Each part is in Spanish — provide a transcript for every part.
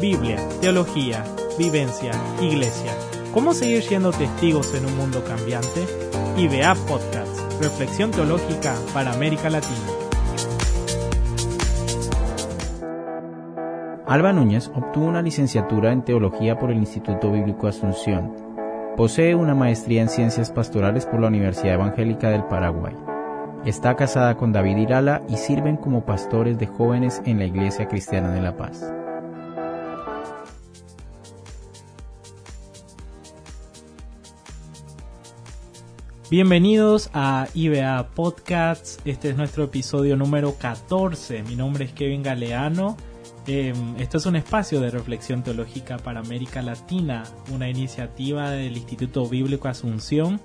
Biblia, teología, vivencia, iglesia. ¿Cómo seguir siendo testigos en un mundo cambiante? IBA Podcast, Reflexión Teológica para América Latina. Alba Núñez obtuvo una licenciatura en Teología por el Instituto Bíblico Asunción. Posee una maestría en Ciencias Pastorales por la Universidad Evangélica del Paraguay. Está casada con David Irala y sirven como pastores de jóvenes en la Iglesia Cristiana de La Paz. Bienvenidos a IBA Podcasts. Este es nuestro episodio número 14. Mi nombre es Kevin Galeano. Em, esto es un espacio de reflexión teológica para América Latina, una iniciativa del Instituto Bíblico Asunción.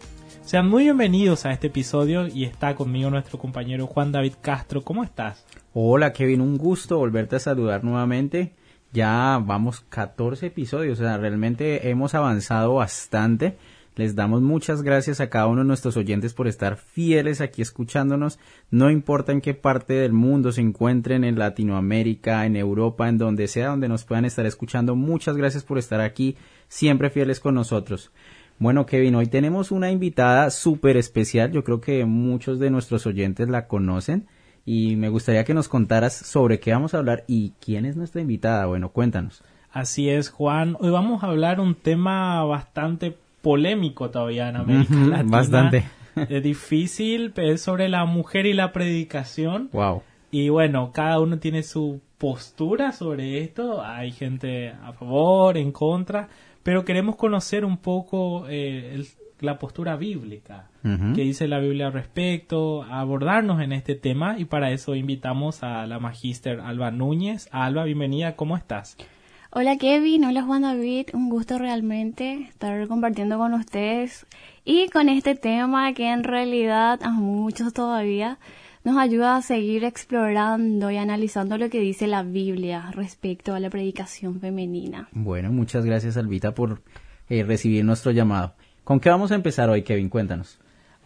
Sean muy bienvenidos a este episodio y está conmigo nuestro compañero Juan David Castro. ¿Cómo estás? Hola Kevin, un gusto volverte a saludar nuevamente. Ya vamos 14 episodios, o sea, realmente hemos avanzado bastante les damos muchas gracias a cada uno de nuestros oyentes por estar fieles aquí escuchándonos. No importa en qué parte del mundo se encuentren, en Latinoamérica, en Europa, en donde sea donde nos puedan estar escuchando. Muchas gracias por estar aquí, siempre fieles con nosotros. Bueno, Kevin, hoy tenemos una invitada súper especial. Yo creo que muchos de nuestros oyentes la conocen. Y me gustaría que nos contaras sobre qué vamos a hablar y quién es nuestra invitada. Bueno, cuéntanos. Así es, Juan. Hoy vamos a hablar un tema bastante polémico todavía en América Latina. Bastante. Es difícil, es sobre la mujer y la predicación. Wow. Y bueno, cada uno tiene su postura sobre esto. Hay gente a favor, en contra, pero queremos conocer un poco eh, la postura bíblica, que dice la Biblia al respecto, abordarnos en este tema y para eso invitamos a la magíster Alba Núñez. Alba, bienvenida, ¿cómo estás? Hola Kevin, hola Juan David, un gusto realmente estar compartiendo con ustedes y con este tema que en realidad a muchos todavía nos ayuda a seguir explorando y analizando lo que dice la Biblia respecto a la predicación femenina. Bueno, muchas gracias Albita por eh, recibir nuestro llamado. ¿Con qué vamos a empezar hoy, Kevin? Cuéntanos.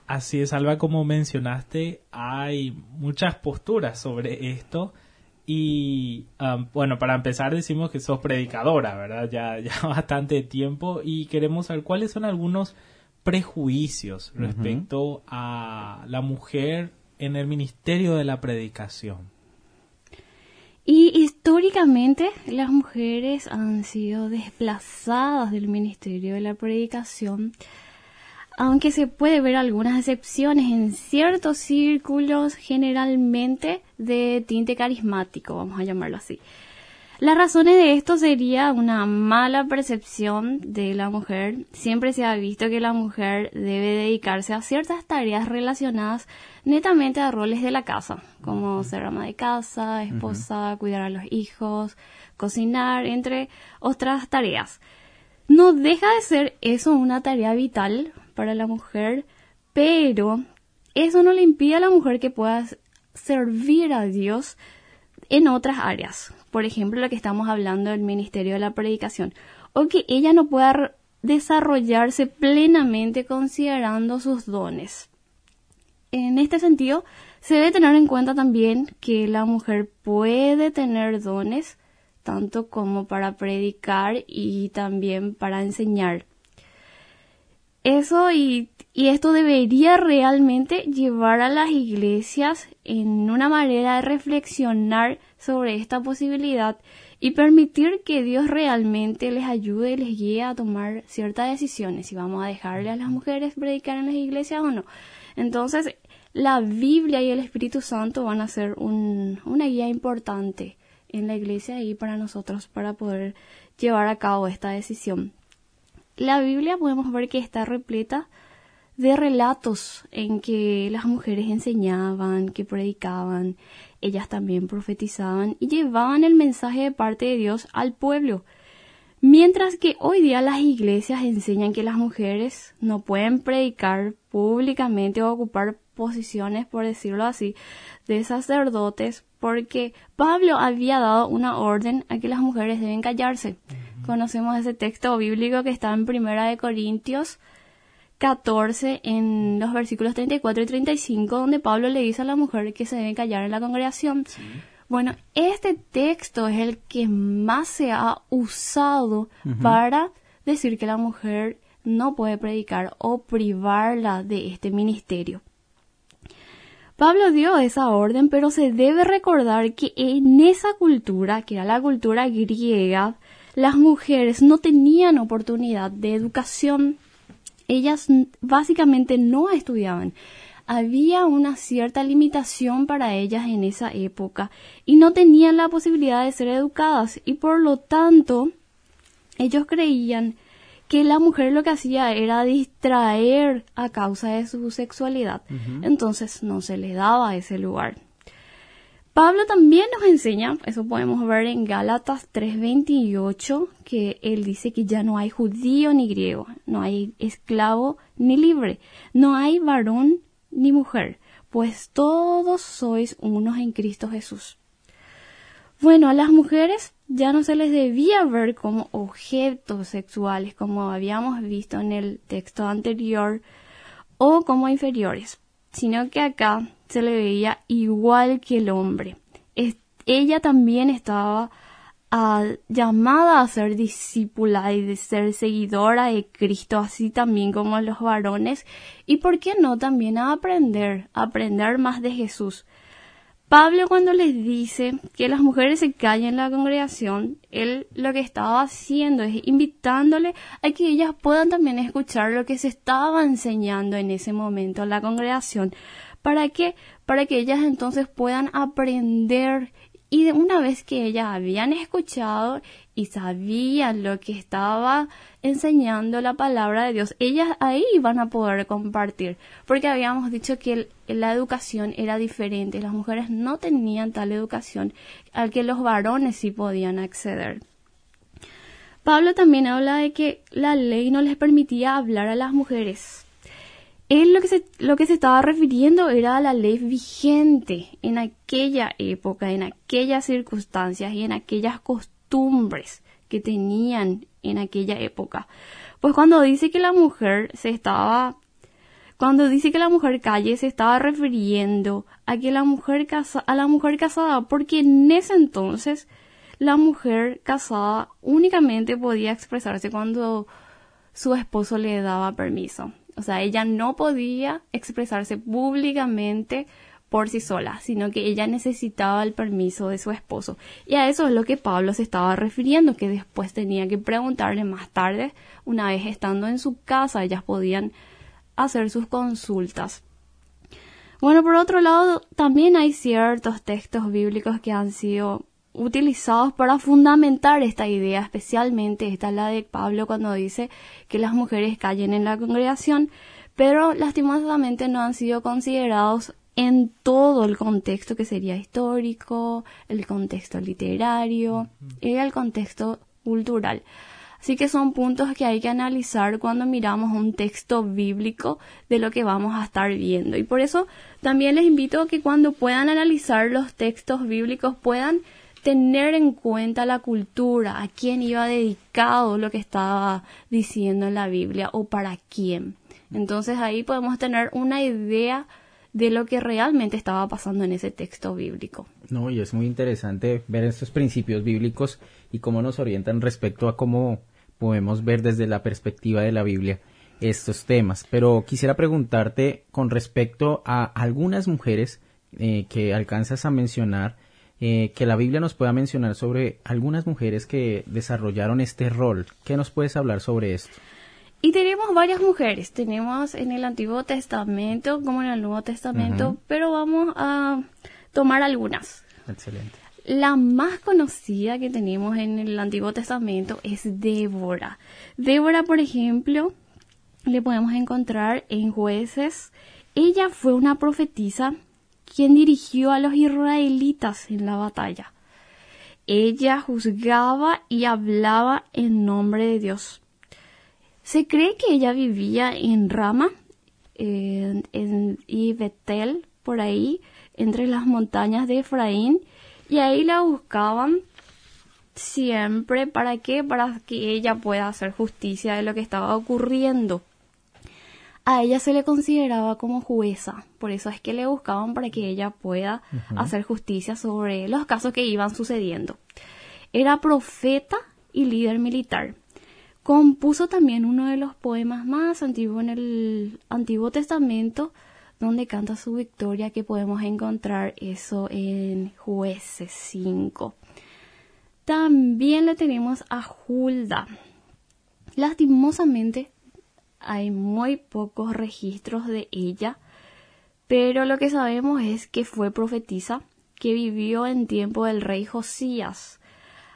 Así es, Alba, como mencionaste, hay muchas posturas sobre esto. Y bueno, para empezar decimos que sos predicadora, ¿verdad? Ya, ya bastante tiempo y queremos saber cuáles son algunos prejuicios respecto a la mujer en el ministerio de la predicación. Y históricamente las mujeres han sido desplazadas del ministerio de la predicación aunque se puede ver algunas excepciones en ciertos círculos generalmente de tinte carismático, vamos a llamarlo así. Las razones de esto sería una mala percepción de la mujer. Siempre se ha visto que la mujer debe dedicarse a ciertas tareas relacionadas netamente a roles de la casa, como ser ama de casa, esposa, cuidar a los hijos, cocinar, entre otras tareas. No deja de ser eso una tarea vital para la mujer, pero eso no le impide a la mujer que pueda servir a Dios en otras áreas. Por ejemplo, lo que estamos hablando del ministerio de la predicación. O que ella no pueda desarrollarse plenamente considerando sus dones. En este sentido, se debe tener en cuenta también que la mujer puede tener dones tanto como para predicar y también para enseñar. Eso y, esto debería realmente llevar a las iglesias en una manera de reflexionar sobre esta posibilidad y permitir que Dios realmente les ayude y les guíe a tomar ciertas decisiones, si vamos a dejarle a las mujeres predicar en las iglesias o no. Entonces, la Biblia y el Espíritu Santo van a ser una guía importante en la iglesia y para nosotros para poder llevar a cabo esta decisión. La Biblia podemos ver que está repleta de relatos en que las mujeres enseñaban, que predicaban, ellas también profetizaban y llevaban el mensaje de parte de Dios al pueblo. Mientras que hoy día las iglesias enseñan que las mujeres no pueden predicar públicamente o ocupar posiciones, por decirlo así, de sacerdotes, porque Pablo había dado una orden a que las mujeres deben callarse. Conocemos ese texto bíblico que está en Primera de Corintios 14 en los versículos 34 y 35 donde Pablo le dice a la mujer que se debe callar en la congregación. Bueno, este texto es el que más se ha usado para decir que la mujer no puede predicar o privarla de este ministerio. Pablo dio esa orden, pero se debe recordar que en esa cultura, que era la cultura griega, las mujeres no tenían oportunidad de educación. Ellas básicamente no estudiaban. Había una cierta limitación para ellas en esa época y no tenían la posibilidad de ser educadas y por lo tanto ellos creían que la mujer lo que hacía era distraer a causa de su sexualidad. Entonces no se le daba ese lugar. Pablo también nos enseña, eso podemos ver en Gálatas 3:28, que él dice que ya no hay judío ni griego, no hay esclavo ni libre, no hay varón ni mujer, pues todos sois unos en Cristo Jesús. Bueno, a las mujeres ya no se les debía ver como objetos sexuales, como habíamos visto en el texto anterior, o como inferiores, sino que acá se le veía igual que el hombre. ella también estaba ah, llamada a ser discípula y de ser seguidora de Cristo, así también como los varones, y por qué no también a aprender, a aprender más de Jesús. Pablo cuando les dice que las mujeres se callen en la congregación, él lo que estaba haciendo es invitándole a que ellas puedan también escuchar lo que se estaba enseñando en ese momento en la congregación. ¿Para qué? Para que ellas entonces puedan aprender y una vez que ellas habían escuchado y sabían lo que estaba enseñando la palabra de Dios, ellas ahí iban a poder compartir, porque habíamos dicho que la educación era diferente, las mujeres no tenían tal educación al que los varones sí podían acceder. Pablo también habla de que la ley no les permitía hablar a las mujeres él lo que, se, lo que se estaba refiriendo era a la ley vigente en aquella época, en aquellas circunstancias y en aquellas costumbres que tenían en aquella época. Pues cuando dice que la mujer se estaba cuando dice que la mujer calle se estaba refiriendo a que la mujer casa, a la mujer casada porque en ese entonces la mujer casada únicamente podía expresarse cuando su esposo le daba permiso. O sea, ella no podía expresarse públicamente por sí sola, sino que ella necesitaba el permiso de su esposo. Y a eso es lo que Pablo se estaba refiriendo, que después tenía que preguntarle más tarde, una vez estando en su casa, ellas podían hacer sus consultas. Bueno, por otro lado, también hay ciertos textos bíblicos que han sido utilizados para fundamentar esta idea, especialmente esta es la de Pablo cuando dice que las mujeres callen en la congregación, pero lastimosamente no han sido considerados en todo el contexto que sería histórico, el contexto literario y el contexto cultural. Así que son puntos que hay que analizar cuando miramos un texto bíblico de lo que vamos a estar viendo. Y por eso también les invito a que cuando puedan analizar los textos bíblicos puedan tener en cuenta la cultura, a quién iba dedicado lo que estaba diciendo en la Biblia o para quién. Entonces ahí podemos tener una idea de lo que realmente estaba pasando en ese texto bíblico. No, y es muy interesante ver estos principios bíblicos y cómo nos orientan respecto a cómo podemos ver desde la perspectiva de la Biblia estos temas. Pero quisiera preguntarte con respecto a algunas mujeres eh, que alcanzas a mencionar eh, que la Biblia nos pueda mencionar sobre algunas mujeres que desarrollaron este rol. ¿Qué nos puedes hablar sobre esto? Y tenemos varias mujeres, tenemos en el Antiguo Testamento como en el Nuevo Testamento, pero vamos a tomar algunas. Excelente. La más conocida que tenemos en el Antiguo Testamento es Débora. Débora, por ejemplo, le podemos encontrar en jueces. Ella fue una profetisa quien dirigió a los israelitas en la batalla. Ella juzgaba y hablaba en nombre de Dios. Se cree que ella vivía en Rama en, y Betel, por ahí, entre las montañas de Efraín, y ahí la buscaban siempre para qué, para que ella pueda hacer justicia de lo que estaba ocurriendo. A ella se le consideraba como jueza, por eso es que le buscaban para que ella pueda hacer justicia sobre los casos que iban sucediendo. Era profeta y líder militar. Compuso también uno de los poemas más antiguos en el Antiguo Testamento, donde canta su victoria, que podemos encontrar eso en Jueces 5. También le tenemos a Hulda. Lastimosamente, hay muy pocos registros de ella, pero lo que sabemos es que fue profetisa, que vivió en tiempo del rey Josías.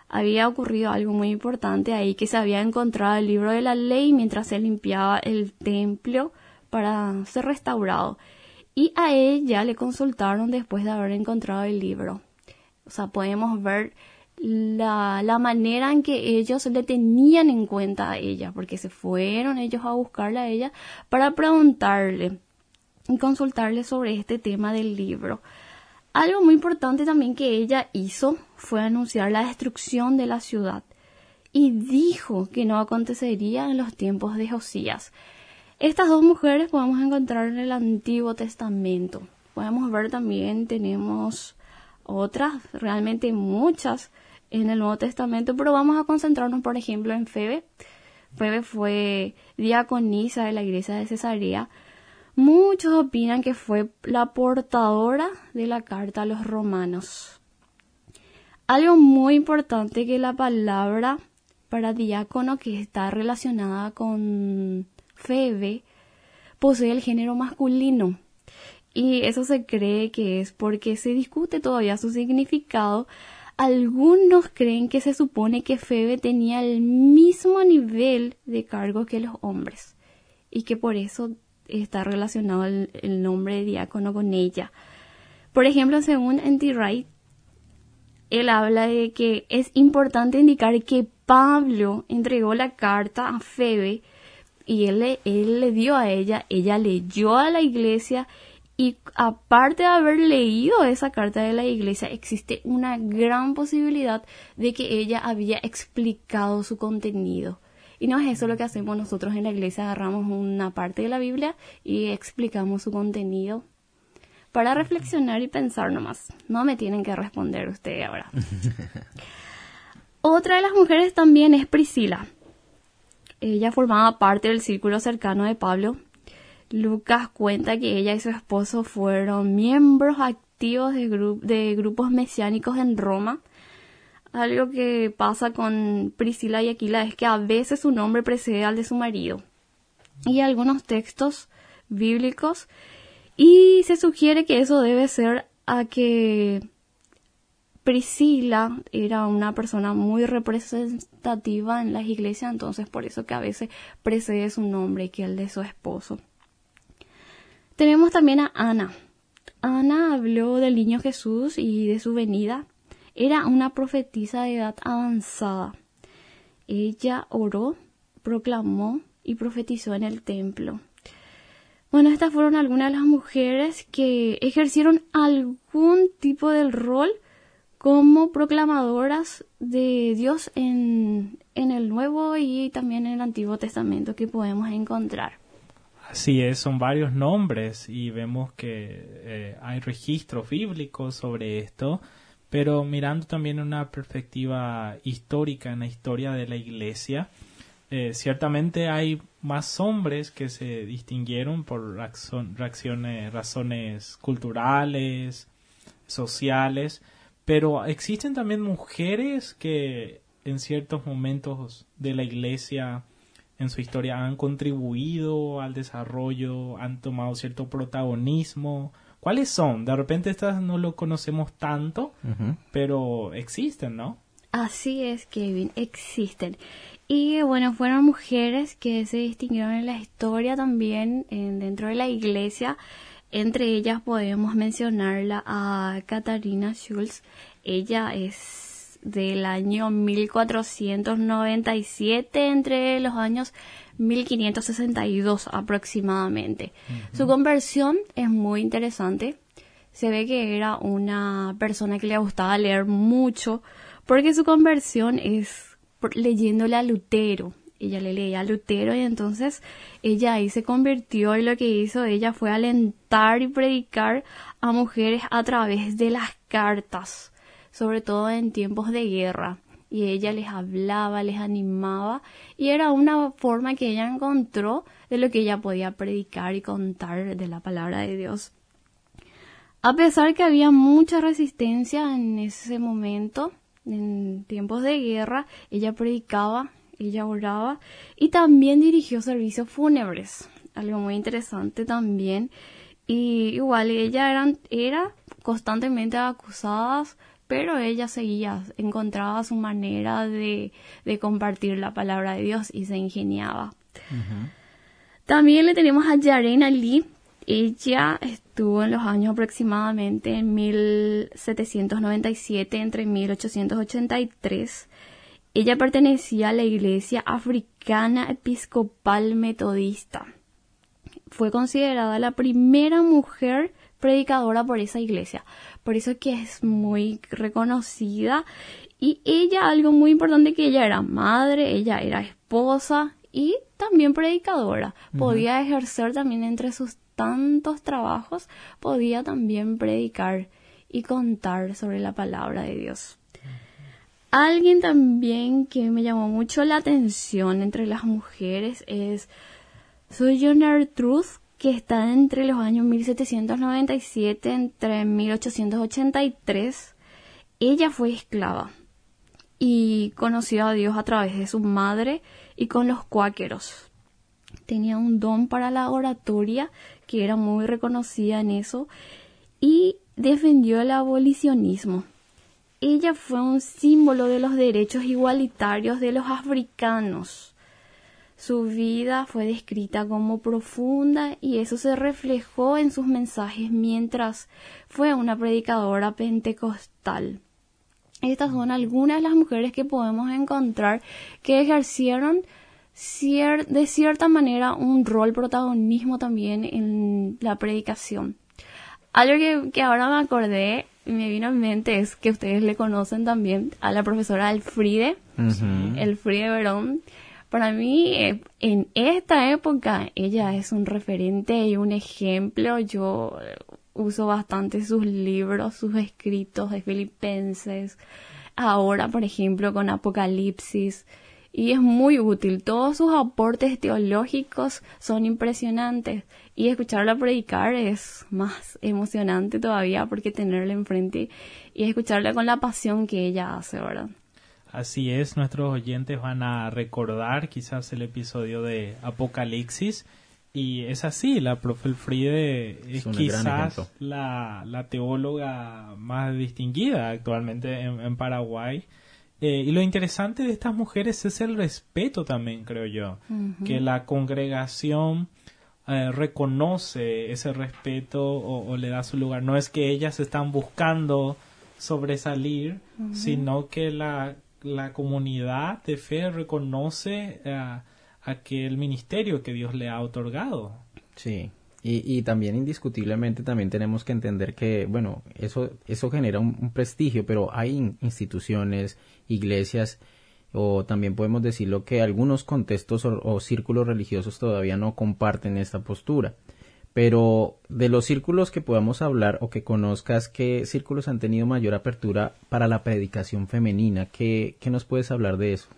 Había ocurrido algo muy importante ahí, que se había encontrado el libro de la ley mientras se limpiaba el templo para ser restaurado. Y a ella le consultaron después de haber encontrado el libro. O sea, podemos ver la, la, manera en que ellos le tenían en cuenta a ella, porque se fueron ellos a buscarla a ella para preguntarle y consultarle sobre este tema del libro. Algo muy importante también que ella hizo fue anunciar la destrucción de la ciudad y dijo que no acontecería en los tiempos de Josías. Estas dos mujeres podemos encontrar en el Antiguo Testamento. Podemos ver también, tenemos otras, realmente muchas, en el Nuevo Testamento, pero vamos a concentrarnos, por ejemplo, en Febe. Febe fue diaconisa de la iglesia de Cesarea. Muchos opinan que fue la portadora de la carta a los romanos. Algo muy importante que la palabra para diácono que está relacionada con Febe posee el género masculino. Y eso se cree que es porque se discute todavía su significado algunos creen que se supone que Febe tenía el mismo nivel de cargo que los hombres y que por eso está relacionado el, nombre de diácono con ella. Por ejemplo, según N.T. Wright, él habla de que es importante indicar que Pablo entregó la carta a Febe y él, él le dio a ella, ella leyó a la iglesia y aparte de haber leído esa carta de la iglesia, existe una gran posibilidad de que ella había explicado su contenido. Y no es eso lo que hacemos nosotros en la iglesia, agarramos una parte de la Biblia y explicamos su contenido para reflexionar y pensar nomás. No me tienen que responder ustedes ahora. Otra de las mujeres también es Priscila. Ella formaba parte del círculo cercano de Pablo Lucas cuenta que ella y su esposo fueron miembros activos de, grupos mesiánicos en Roma. Algo que pasa con Priscila y Aquila es que a veces su nombre precede al de su marido. Y algunos textos bíblicos. Y se sugiere que eso debe ser a que Priscila era una persona muy representativa en las iglesias, entonces por eso que a veces precede su nombre que el de su esposo. Tenemos también a Ana. Ana habló del niño Jesús y de su venida. Era una profetisa de edad avanzada. Ella oró, proclamó y profetizó en el templo. Bueno, estas fueron algunas de las mujeres que ejercieron algún tipo del rol como proclamadoras de Dios en, en el Nuevo y también en el Antiguo Testamento que podemos encontrar. Así es, son varios nombres y vemos que eh, hay registros bíblicos sobre esto, pero mirando también una perspectiva histórica en la historia de la iglesia, eh, ciertamente hay más hombres que se distinguieron por reacciones, razones culturales, sociales, pero existen también mujeres que en ciertos momentos de la iglesia en su historia han contribuido al desarrollo, han tomado cierto protagonismo. ¿Cuáles son? De repente estas no lo conocemos tanto, pero existen, ¿no? Así es, Kevin, existen. Y bueno, fueron mujeres que se distinguieron en la historia también en, dentro de la iglesia. Entre ellas podemos mencionarla a Katarina Schulz. Ella es del año 1497 entre los años 1562 aproximadamente. Su conversión es muy interesante. Se ve que era una persona que le gustaba leer mucho porque su conversión es leyéndole a Lutero. ella le leía a Lutero y entonces ella ahí se convirtió y lo que hizo ella fue alentar y predicar a mujeres a través de las cartas, sobre todo en tiempos de guerra. Y ella les hablaba, les animaba y era una forma que ella encontró de lo que ella podía predicar y contar de la palabra de Dios. A pesar que había mucha resistencia en ese momento, en tiempos de guerra, ella predicaba, ella oraba y también dirigió servicios fúnebres, algo muy interesante también. Y igual ella eran, era constantemente acusada, pero ella seguía, encontraba su manera de, de compartir la palabra de Dios y se ingeniaba. También le tenemos a Yaren Ali. Ella estuvo en los años aproximadamente en 1797 entre 1883. Ella pertenecía a la Iglesia Africana Episcopal Metodista. Fue considerada la primera mujer predicadora por esa iglesia. Por eso que es muy reconocida. Y ella, algo muy importante que ella era madre, ella era esposa y también predicadora. Podía ejercer también entre sus tantos trabajos, podía también predicar y contar sobre la palabra de Dios. Alguien también que me llamó mucho la atención entre las mujeres es Sojourner Truth, que está entre los años 1797 entre 1883. Ella fue esclava y conoció a Dios a través de su madre y con los cuáqueros. Tenía un don para la oratoria que era muy reconocida en eso, y defendió el abolicionismo. Ella fue un símbolo de los derechos igualitarios de los africanos. Su vida fue descrita como profunda y eso se reflejó en sus mensajes mientras fue una predicadora pentecostal. Estas son algunas de las mujeres que podemos encontrar que ejercieron de cierta manera un rol protagonismo también en la predicación. Algo que, ahora me acordé y me vino en mente es que ustedes le conocen también a la profesora Elfride, Elfride Verón. Para mí, eh, en esta época, ella es un referente y un ejemplo. Yo eh, uso bastante sus libros, sus escritos de Filipenses. Ahora, por ejemplo, con Apocalipsis y es muy útil. Todos sus aportes teológicos son impresionantes y escucharla predicar es más emocionante todavía porque tenerla enfrente y escucharla con la pasión que ella hace, ¿verdad? Así es, nuestros oyentes van a recordar quizás el episodio de Apocalipsis. Y es así, la profe Elfriede es, quizás la, la, teóloga más distinguida actualmente en Paraguay. Eh, y lo interesante de estas mujeres es el respeto también, creo yo, que la congregación eh, reconoce ese respeto o, le da su lugar. No es que ellas están buscando sobresalir, sino que la, la, comunidad de fe reconoce a aquel ministerio que Dios le ha otorgado. Sí, y, y, también indiscutiblemente también tenemos que entender que, bueno, eso, eso genera un, prestigio, pero hay instituciones, iglesias, o también podemos decirlo que algunos contextos o, círculos religiosos todavía no comparten esta postura. Pero de los círculos que podamos hablar o que conozcas, ¿qué círculos han tenido mayor apertura para la predicación femenina? ¿Qué, qué nos puedes hablar de eso?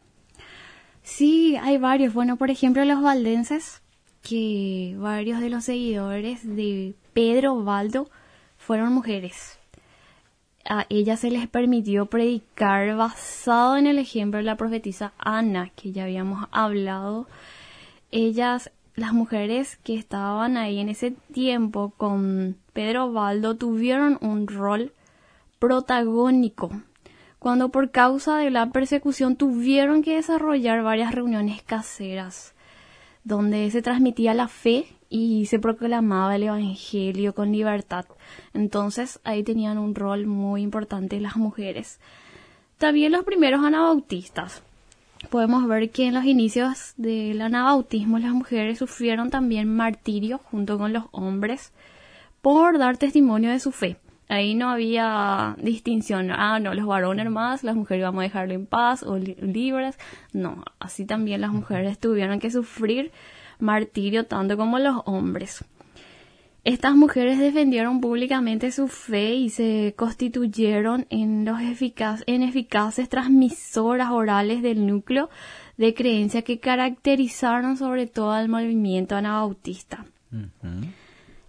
Sí, hay varios. Bueno, por ejemplo, los valdenses que varios de los seguidores de Pedro Baldo fueron mujeres. A ellas se les permitió predicar basado en el ejemplo de la profetisa Ana, que ya habíamos hablado. Ellas, las mujeres que estaban ahí en ese tiempo con Pedro Baldo, tuvieron un rol protagónico cuando por causa de la persecución tuvieron que desarrollar varias reuniones caseras donde se transmitía la fe y se proclamaba el Evangelio con libertad. Entonces ahí tenían un rol muy importante las mujeres. También los primeros anabautistas. Podemos ver que en los inicios del anabautismo las mujeres sufrieron también martirio junto con los hombres por dar testimonio de su fe. Ahí no había distinción. Ah, no, los varones más, las mujeres vamos a dejarlo en paz o libres. No, así también las mujeres tuvieron que sufrir martirio tanto como los hombres. Estas mujeres defendieron públicamente su fe y se constituyeron en, los en eficaces transmisoras orales del núcleo de creencia que caracterizaron sobre todo al movimiento anabautista.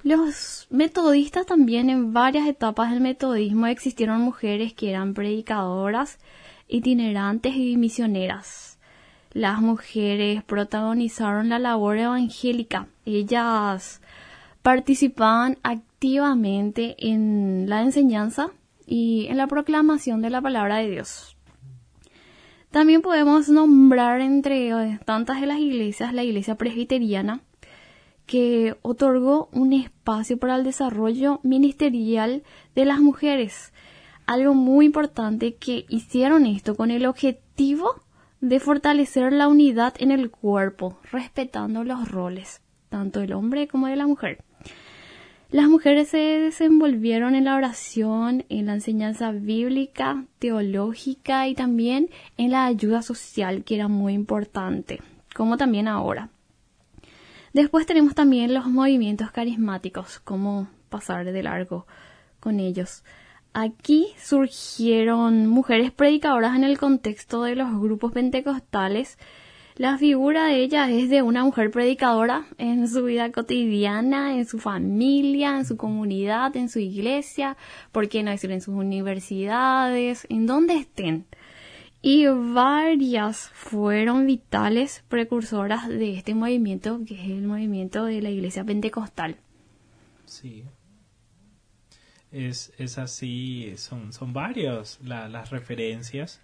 Los metodistas también en varias etapas del metodismo existieron mujeres que eran predicadoras, itinerantes y misioneras. Las mujeres protagonizaron la labor evangélica. Ellas participaban activamente en la enseñanza y en la proclamación de la palabra de Dios. También podemos nombrar entre tantas de las iglesias la iglesia presbiteriana, que otorgó un espacio para el desarrollo ministerial de las mujeres. Algo muy importante que hicieron esto con el objetivo de fortalecer la unidad en el cuerpo, respetando los roles, tanto del hombre como de la mujer. Las mujeres se desenvolvieron en la oración, en la enseñanza bíblica, teológica y también en la ayuda social, que era muy importante, como también ahora. Después tenemos también los movimientos carismáticos, cómo pasar de largo con ellos. Aquí surgieron mujeres predicadoras en el contexto de los grupos pentecostales. La figura de ellas es de una mujer predicadora en su vida cotidiana, en su familia, en su comunidad, en su iglesia, por qué no decir en sus universidades, en donde estén y varias fueron vitales precursoras de este movimiento, que es el movimiento de la Iglesia Pentecostal. Sí. Es, es así, son, son varias las referencias.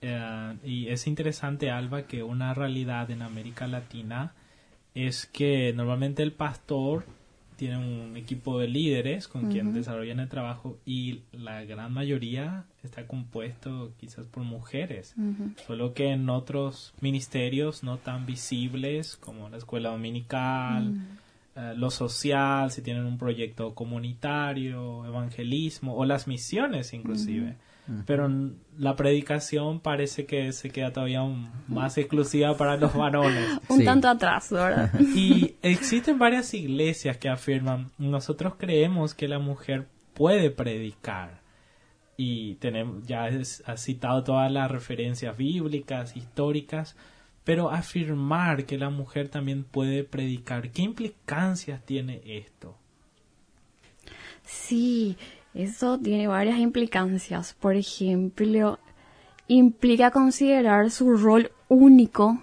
Eh, y es interesante, Alba, que una realidad en América Latina es que normalmente el pastor tiene un equipo de líderes con quien desarrollan el trabajo y la gran mayoría está compuesto quizás por mujeres, solo que en otros ministerios no tan visibles como la escuela dominical, eh, lo social, si tienen un proyecto comunitario, evangelismo o las misiones inclusive pero la predicación parece que se queda todavía más exclusiva para los varones. un tanto atrás, ¿verdad? y existen varias iglesias que afirman, nosotros creemos que la mujer puede predicar. Y tenemos, ya ha citado todas las referencias bíblicas, históricas, pero afirmar que la mujer también puede predicar, ¿qué implicancias tiene esto? Sí, eso tiene varias implicancias. Por ejemplo, implica considerar su rol único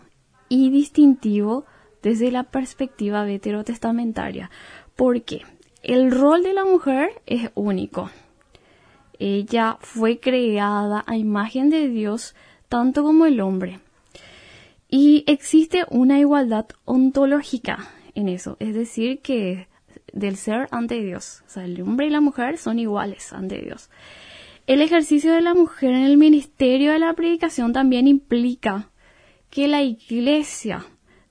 y distintivo desde la perspectiva veterotestamentaria. Porque el rol de la mujer es único. Ella fue creada a imagen de Dios tanto como el hombre. Y existe una igualdad ontológica en eso, es decir, que del ser ante Dios. O sea, el hombre y la mujer son iguales ante Dios. El ejercicio de la mujer en el ministerio de la predicación también implica que la iglesia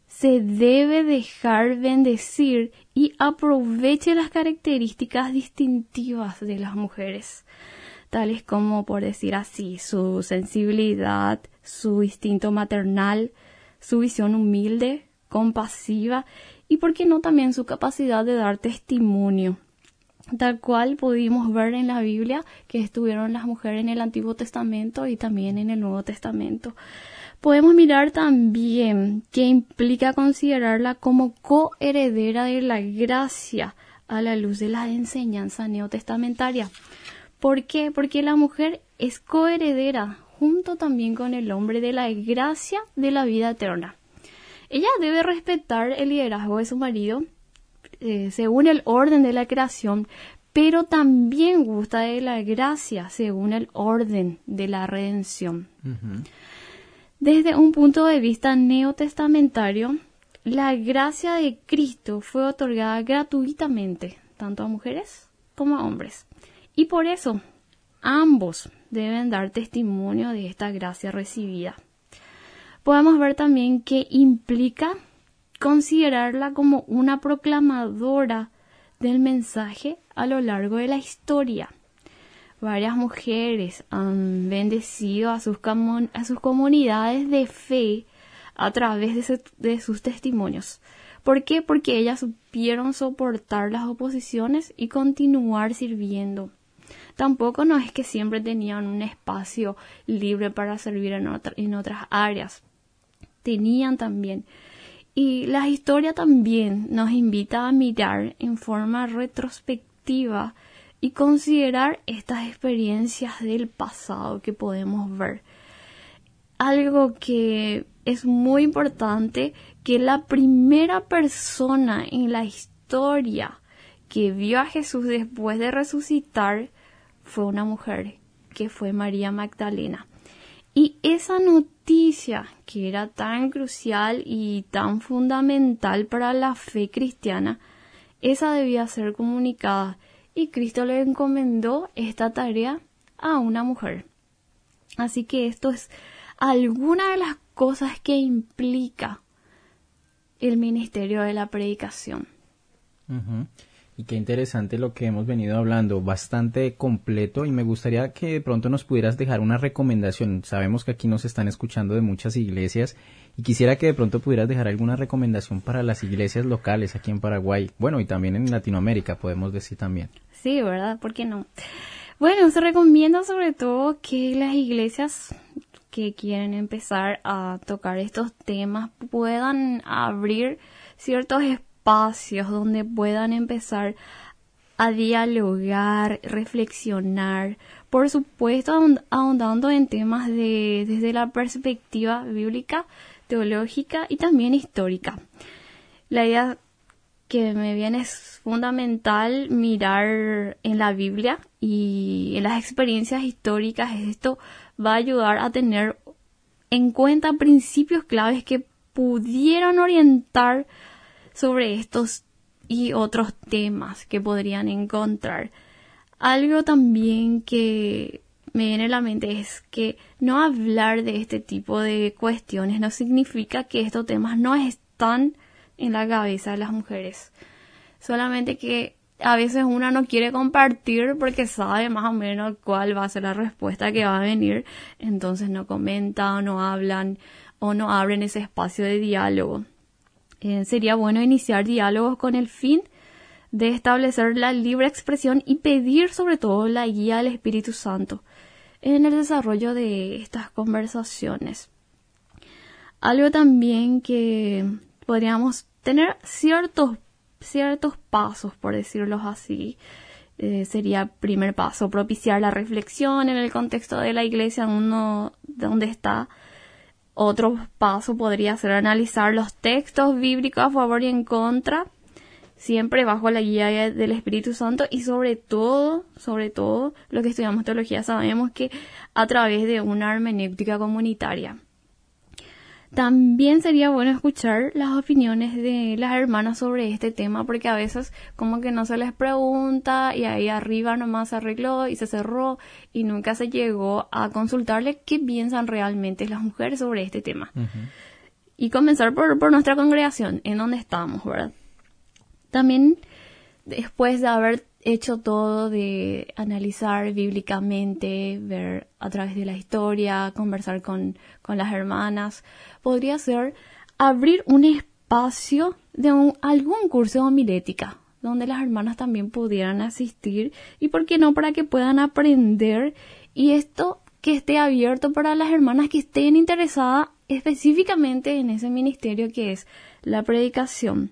se debe dejar bendecir y aproveche las características distintivas de las mujeres, tales como, por decir así, su sensibilidad, su instinto maternal, su visión humilde, compasiva y por qué no también su capacidad de dar testimonio, tal cual pudimos ver en la Biblia que estuvieron las mujeres en el Antiguo Testamento y también en el Nuevo Testamento. Podemos mirar también que implica considerarla como coheredera de la gracia a la luz de la enseñanza neotestamentaria. ¿Por qué? Porque la mujer es coheredera junto también con el hombre de la gracia de la vida eterna. Ella debe respetar el liderazgo de su marido eh, según el orden de la creación, pero también gusta de la gracia según el orden de la redención. Desde un punto de vista neotestamentario, la gracia de Cristo fue otorgada gratuitamente, tanto a mujeres como a hombres. Y por eso, ambos deben dar testimonio de esta gracia recibida podemos ver también que implica considerarla como una proclamadora del mensaje a lo largo de la historia. varias mujeres han bendecido a sus, a sus comunidades de fe a través de, sus testimonios. ¿Por qué? Porque ellas supieron soportar las oposiciones y continuar sirviendo. Tampoco no es que siempre tenían un espacio libre para servir en, en otras áreas. Tenían también. Y la historia también nos invita a mirar en forma retrospectiva y considerar estas experiencias del pasado que podemos ver. Algo que es muy importante que la primera persona en la historia que vio a Jesús después de resucitar fue una mujer, que fue María Magdalena. Y esa noticia, que era tan crucial y tan fundamental para la fe cristiana, esa debía ser comunicada y Cristo le encomendó esta tarea a una mujer. Así que esto es alguna de las cosas que implica el ministerio de la predicación. Qué interesante lo que hemos venido hablando, bastante completo y me gustaría que de pronto nos pudieras dejar una recomendación. Sabemos que aquí nos están escuchando de muchas iglesias y quisiera que de pronto pudieras dejar alguna recomendación para las iglesias locales aquí en Paraguay, bueno, y también en Latinoamérica, podemos decir también. Sí, ¿verdad? ¿Por qué no? Bueno, se recomienda sobre todo que las iglesias que quieren empezar a tocar estos temas puedan abrir ciertos espacios espacios donde puedan empezar a dialogar, reflexionar, por supuesto ahondando en temas de, desde la perspectiva bíblica, teológica y también histórica. La idea que me viene es fundamental mirar en la Biblia y en las experiencias históricas. Esto va a ayudar a tener en cuenta principios claves que pudieran orientar sobre estos y otros temas que podrían encontrar. Algo también que me viene a la mente es que no hablar de este tipo de cuestiones no significa que estos temas no están en la cabeza de las mujeres. Solamente que a veces una no quiere compartir porque sabe más o menos cuál va a ser la respuesta que va a venir, entonces no comenta o no hablan o no abren ese espacio de diálogo. Eh, sería bueno iniciar diálogos con el fin de establecer la libre expresión y pedir sobre todo la guía del Espíritu Santo en el desarrollo de estas conversaciones. Algo también que podríamos tener ciertos, ciertos pasos, por decirlo así, eh, sería primer paso, propiciar la reflexión en el contexto de la iglesia donde está otro paso podría ser analizar los textos bíblicos a favor y en contra, siempre bajo la guía del Espíritu Santo y sobre todo, sobre todo, lo que estudiamos teología sabemos que a través de una hermenéutica comunitaria. También sería bueno escuchar las opiniones de las hermanas sobre este tema porque a veces como que no se les pregunta y ahí arriba nomás se arregló y se cerró y nunca se llegó a consultarle qué piensan realmente las mujeres sobre este tema. Y comenzar por, por nuestra congregación, en donde estamos, ¿verdad? También después de haber hecho todo de analizar bíblicamente, ver a través de la historia, conversar con, con las hermanas, podría ser abrir un espacio de algún curso de homilética donde las hermanas también pudieran asistir y por qué no para que puedan aprender y esto que esté abierto para las hermanas que estén interesadas específicamente en ese ministerio que es la predicación.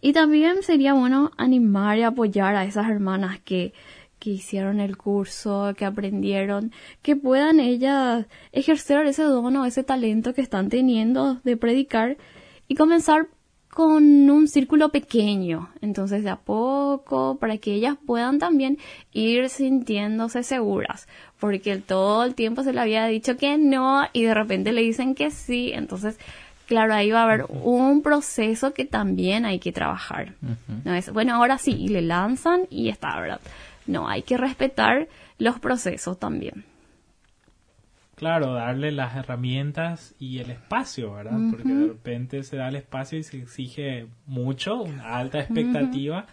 Y también sería bueno animar y apoyar a esas hermanas que, que hicieron el curso, que aprendieron, que puedan ellas ejercer ese don o ese talento que están teniendo de predicar y comenzar con un círculo pequeño, entonces de a poco, para que ellas puedan también ir sintiéndose seguras, porque todo el tiempo se le había dicho que no y de repente le dicen que sí, entonces claro, ahí va a haber un proceso que también hay que trabajar. No es, bueno, ahora sí, y le lanzan y está, ¿verdad? No, hay que respetar los procesos también. Claro, darle las herramientas y el espacio, ¿verdad? Porque de repente se da el espacio y se exige mucho, una alta expectativa.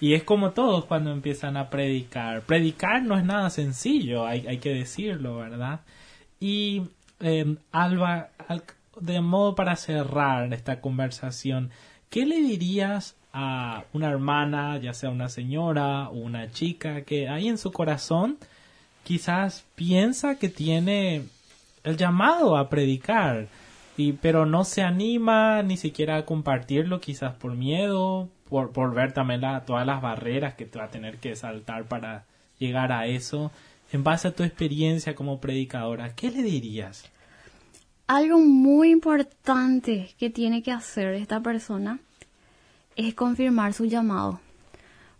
Y es como todos cuando empiezan a predicar. Predicar no es nada sencillo, hay, hay que decirlo, ¿verdad? Y eh, Alba, de modo para cerrar esta conversación, ¿qué le dirías a una hermana, ya sea una señora o una chica, que ahí en su corazón quizás piensa que tiene el llamado a predicar, y, pero no se anima ni siquiera a compartirlo, quizás por miedo, por, por ver también todas las barreras que va a tener que saltar para llegar a eso. En base a tu experiencia como predicadora, ¿qué le dirías? Algo muy importante que tiene que hacer esta persona es confirmar su llamado.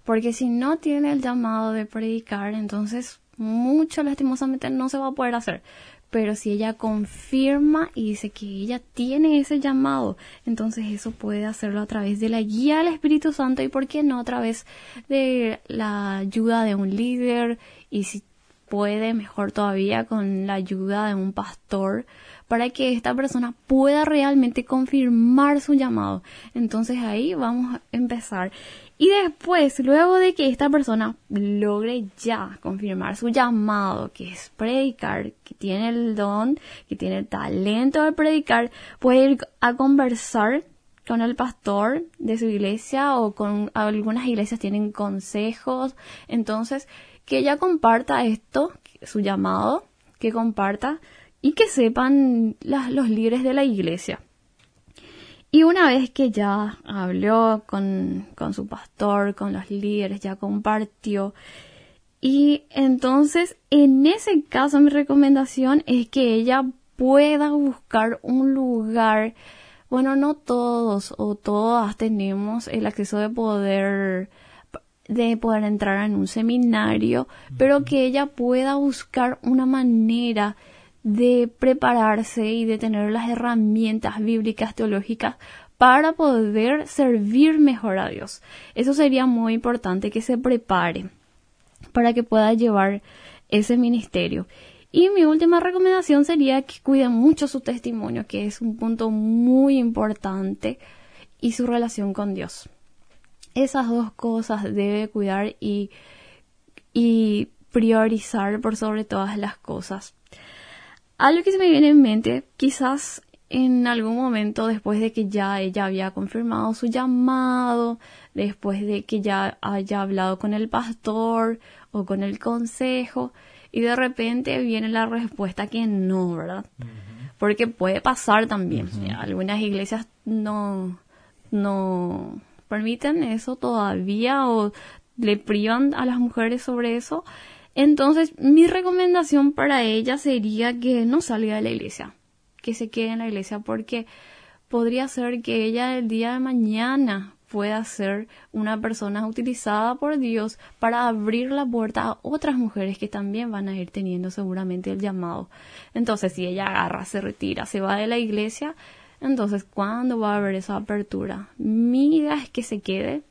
Porque si no tiene el llamado de predicar, entonces mucho lastimosamente no se va a poder hacer. Pero si ella confirma y dice que ella tiene ese llamado, entonces eso puede hacerlo a través de la guía del Espíritu Santo y por qué no a través de la ayuda de un líder y si puede mejor todavía con la ayuda de un pastor para que esta persona pueda realmente confirmar su llamado. Entonces ahí vamos a empezar. Y después, luego de que esta persona logre ya confirmar su llamado, que es predicar, que tiene el don, que tiene el talento de predicar, puede ir a conversar con el pastor de su iglesia o con algunas iglesias tienen consejos. Entonces, que ella comparta esto, su llamado, que comparta y que sepan los líderes de la iglesia. Y una vez que ya habló con, con su pastor, con los líderes, ya compartió, y entonces en ese caso mi recomendación es que ella pueda buscar un lugar, bueno, no todos o todas tenemos el acceso de poder de poder entrar en un seminario, pero que ella pueda buscar una manera de prepararse y de tener las herramientas bíblicas teológicas para poder servir mejor a Dios. Eso sería muy importante que se prepare para que pueda llevar ese ministerio. Y mi última recomendación sería que cuide mucho su testimonio, que es un punto muy importante, y su relación con Dios. Esas dos cosas debe cuidar y, priorizar por sobre todas las cosas. Algo que se me viene en mente, quizás en algún momento después de que ya ella había confirmado su llamado, después de que ya haya hablado con el pastor o con el consejo, y de repente viene la respuesta que no, ¿verdad? Porque puede pasar también. Algunas iglesias no, no permiten eso todavía o le privan a las mujeres sobre eso. Entonces, mi recomendación para ella sería que no salga de la iglesia, que se quede en la iglesia, porque podría ser que ella el día de mañana pueda ser una persona utilizada por Dios para abrir la puerta a otras mujeres que también van a ir teniendo seguramente el llamado. Entonces, si ella agarra, se retira, se va de la iglesia, entonces, ¿cuándo va a haber esa apertura? Mi idea es que se quede,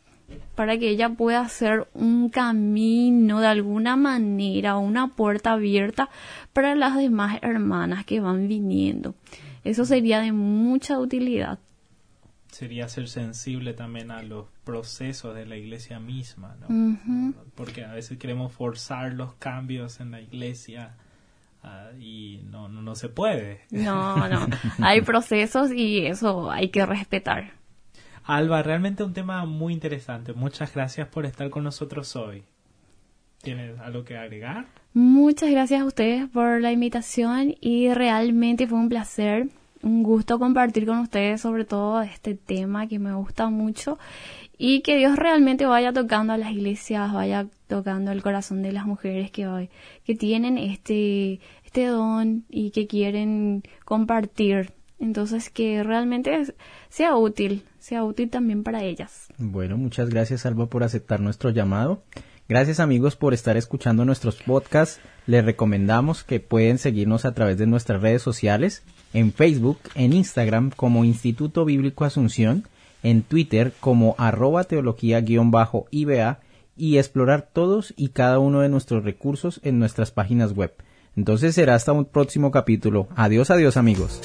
para que ella pueda hacer un camino de alguna manera, una puerta abierta para las demás hermanas que van viniendo. Eso sería de mucha utilidad. Sería ser sensible también a los procesos de la iglesia misma, ¿no? Porque a veces queremos forzar los cambios en la iglesia ah, y no, no, no se puede. No, no. Hay procesos y eso hay que respetar. Alba, realmente un tema muy interesante. Muchas gracias por estar con nosotros hoy. ¿Tienes algo que agregar? Muchas gracias a ustedes por la invitación y realmente fue un placer, un gusto compartir con ustedes sobre todo este tema que me gusta mucho y que Dios realmente vaya tocando a las iglesias, vaya tocando el corazón de las mujeres que hoy que tienen este este don y que quieren compartir. Entonces que realmente sea útil, sea útil también para ellas. Bueno, muchas gracias Alba por aceptar nuestro llamado. Gracias amigos por estar escuchando nuestros podcasts. Les recomendamos que pueden seguirnos a través de nuestras redes sociales, en Facebook, en Instagram como Instituto Bíblico Asunción, en Twitter como arroba teología-iba y explorar todos y cada uno de nuestros recursos en nuestras páginas web. Entonces será hasta un próximo capítulo. Adiós, adiós amigos.